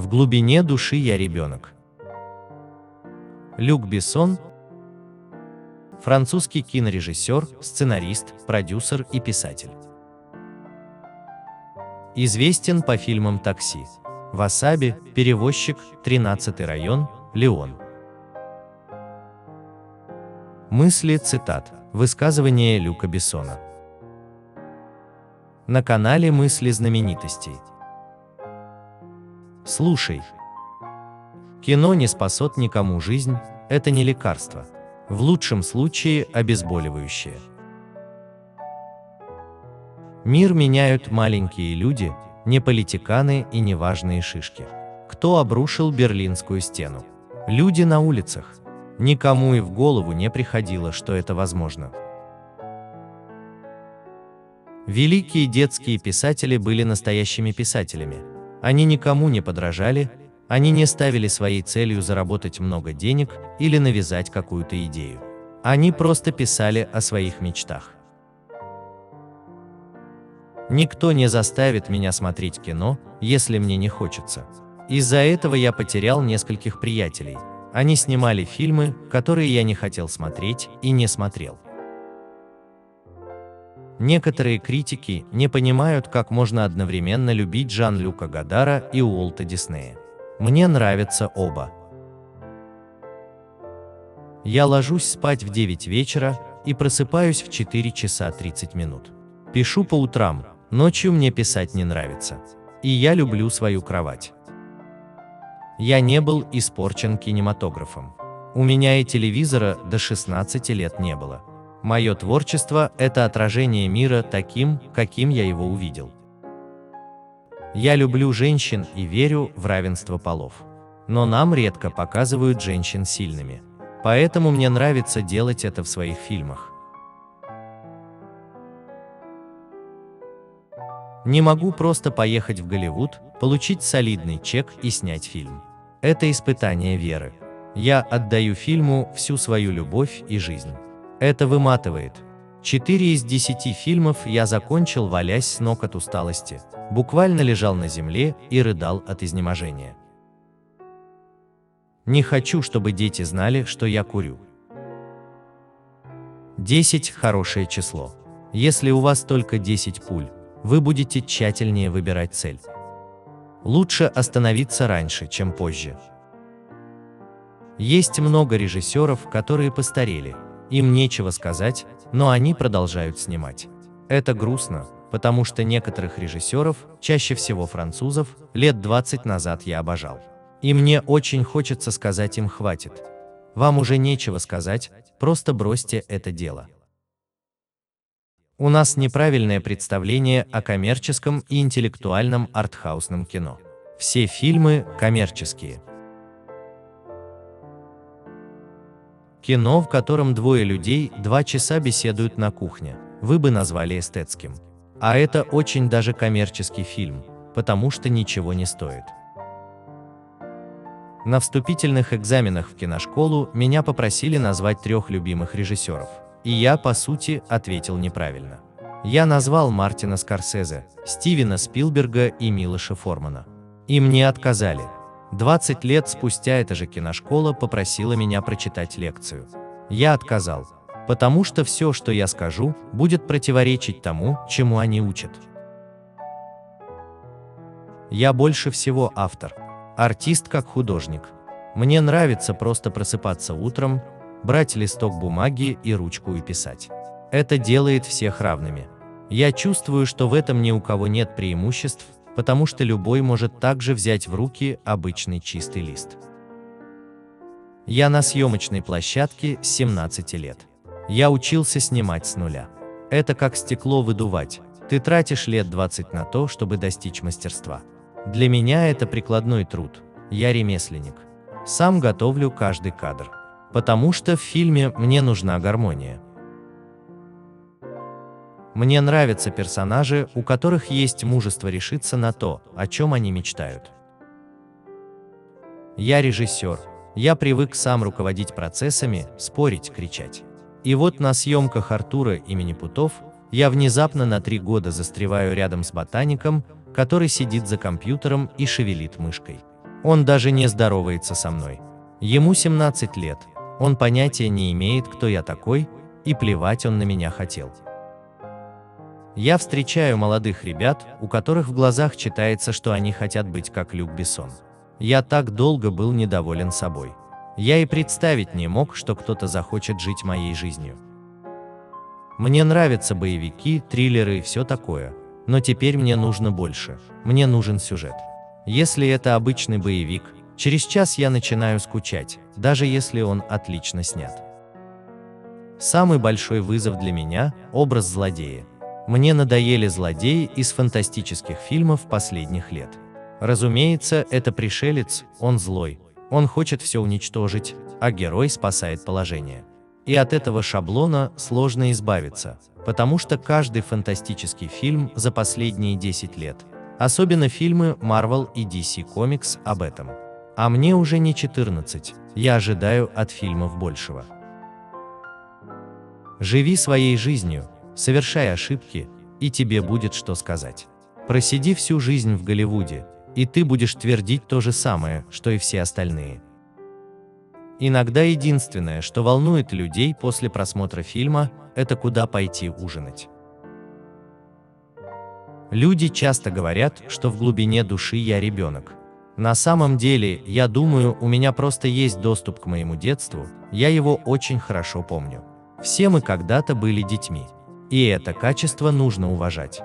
В глубине души я ребенок. Люк Бессон – французский кинорежиссер, сценарист, продюсер и писатель. Известен по фильмам «Такси», «Васаби», «Перевозчик», «13 район», «Леон». Мысли, цитат, высказывания Люка Бессона. На канале «Мысли знаменитостей». Слушай. Кино не спасет никому жизнь, это не лекарство. В лучшем случае обезболивающее. Мир меняют маленькие люди, не политиканы и не важные шишки. Кто обрушил Берлинскую стену? Люди на улицах. Никому и в голову не приходило, что это возможно. Великие детские писатели были настоящими писателями. Они никому не подражали, они не ставили своей целью заработать много денег или навязать какую-то идею. Они просто писали о своих мечтах. Никто не заставит меня смотреть кино, если мне не хочется. Из-за этого я потерял нескольких приятелей. Они снимали фильмы, которые я не хотел смотреть и не смотрел. Некоторые критики не понимают, как можно одновременно любить Жан-Люка Гадара и Уолта Диснея. Мне нравятся оба. Я ложусь спать в 9 вечера и просыпаюсь в 4 часа 30 минут. Пишу по утрам, Ночью мне писать не нравится. И я люблю свою кровать. Я не был испорчен кинематографом. У меня и телевизора до 16 лет не было. Мое творчество – это отражение мира таким, каким я его увидел. Я люблю женщин и верю в равенство полов. Но нам редко показывают женщин сильными. Поэтому мне нравится делать это в своих фильмах. Не могу просто поехать в Голливуд, получить солидный чек и снять фильм. Это испытание веры. Я отдаю фильму всю свою любовь и жизнь. Это выматывает. Четыре из десяти фильмов я закончил, валясь с ног от усталости, буквально лежал на земле и рыдал от изнеможения. Не хочу, чтобы дети знали, что я курю. 10 – хорошее число. Если у вас только 10 пуль, вы будете тщательнее выбирать цель. Лучше остановиться раньше, чем позже. Есть много режиссеров, которые постарели, им нечего сказать, но они продолжают снимать. Это грустно, потому что некоторых режиссеров, чаще всего французов, лет 20 назад я обожал. И мне очень хочется сказать им хватит. Вам уже нечего сказать, просто бросьте это дело. У нас неправильное представление о коммерческом и интеллектуальном артхаусном кино. Все фильмы коммерческие. Кино, в котором двое людей два часа беседуют на кухне, вы бы назвали эстетским. А это очень даже коммерческий фильм, потому что ничего не стоит. На вступительных экзаменах в киношколу меня попросили назвать трех любимых режиссеров – и я, по сути, ответил неправильно. Я назвал Мартина Скорсезе, Стивена Спилберга и Милоша Формана. И мне отказали. 20 лет спустя эта же киношкола попросила меня прочитать лекцию. Я отказал, потому что все, что я скажу, будет противоречить тому, чему они учат. Я больше всего автор, артист как художник. Мне нравится просто просыпаться утром, брать листок бумаги и ручку и писать. Это делает всех равными. Я чувствую, что в этом ни у кого нет преимуществ, потому что любой может также взять в руки обычный чистый лист. Я на съемочной площадке с 17 лет. Я учился снимать с нуля. Это как стекло выдувать. Ты тратишь лет 20 на то, чтобы достичь мастерства. Для меня это прикладной труд. Я ремесленник. Сам готовлю каждый кадр потому что в фильме мне нужна гармония. Мне нравятся персонажи, у которых есть мужество решиться на то, о чем они мечтают. Я режиссер, я привык сам руководить процессами, спорить, кричать. И вот на съемках Артура имени Путов я внезапно на три года застреваю рядом с ботаником, который сидит за компьютером и шевелит мышкой. Он даже не здоровается со мной. Ему 17 лет, он понятия не имеет, кто я такой, и плевать он на меня хотел. Я встречаю молодых ребят, у которых в глазах читается, что они хотят быть как Люк Бессон. Я так долго был недоволен собой. Я и представить не мог, что кто-то захочет жить моей жизнью. Мне нравятся боевики, триллеры и все такое, но теперь мне нужно больше, мне нужен сюжет. Если это обычный боевик, через час я начинаю скучать, даже если он отлично снят. Самый большой вызов для меня – образ злодея. Мне надоели злодеи из фантастических фильмов последних лет. Разумеется, это пришелец, он злой, он хочет все уничтожить, а герой спасает положение. И от этого шаблона сложно избавиться, потому что каждый фантастический фильм за последние 10 лет, особенно фильмы Marvel и DC Comics об этом. А мне уже не 14, я ожидаю от фильмов большего. Живи своей жизнью, совершай ошибки, и тебе будет что сказать. Просиди всю жизнь в Голливуде, и ты будешь твердить то же самое, что и все остальные. Иногда единственное, что волнует людей после просмотра фильма, это куда пойти ужинать. Люди часто говорят, что в глубине души я ребенок. На самом деле, я думаю, у меня просто есть доступ к моему детству, я его очень хорошо помню. Все мы когда-то были детьми. И это качество нужно уважать.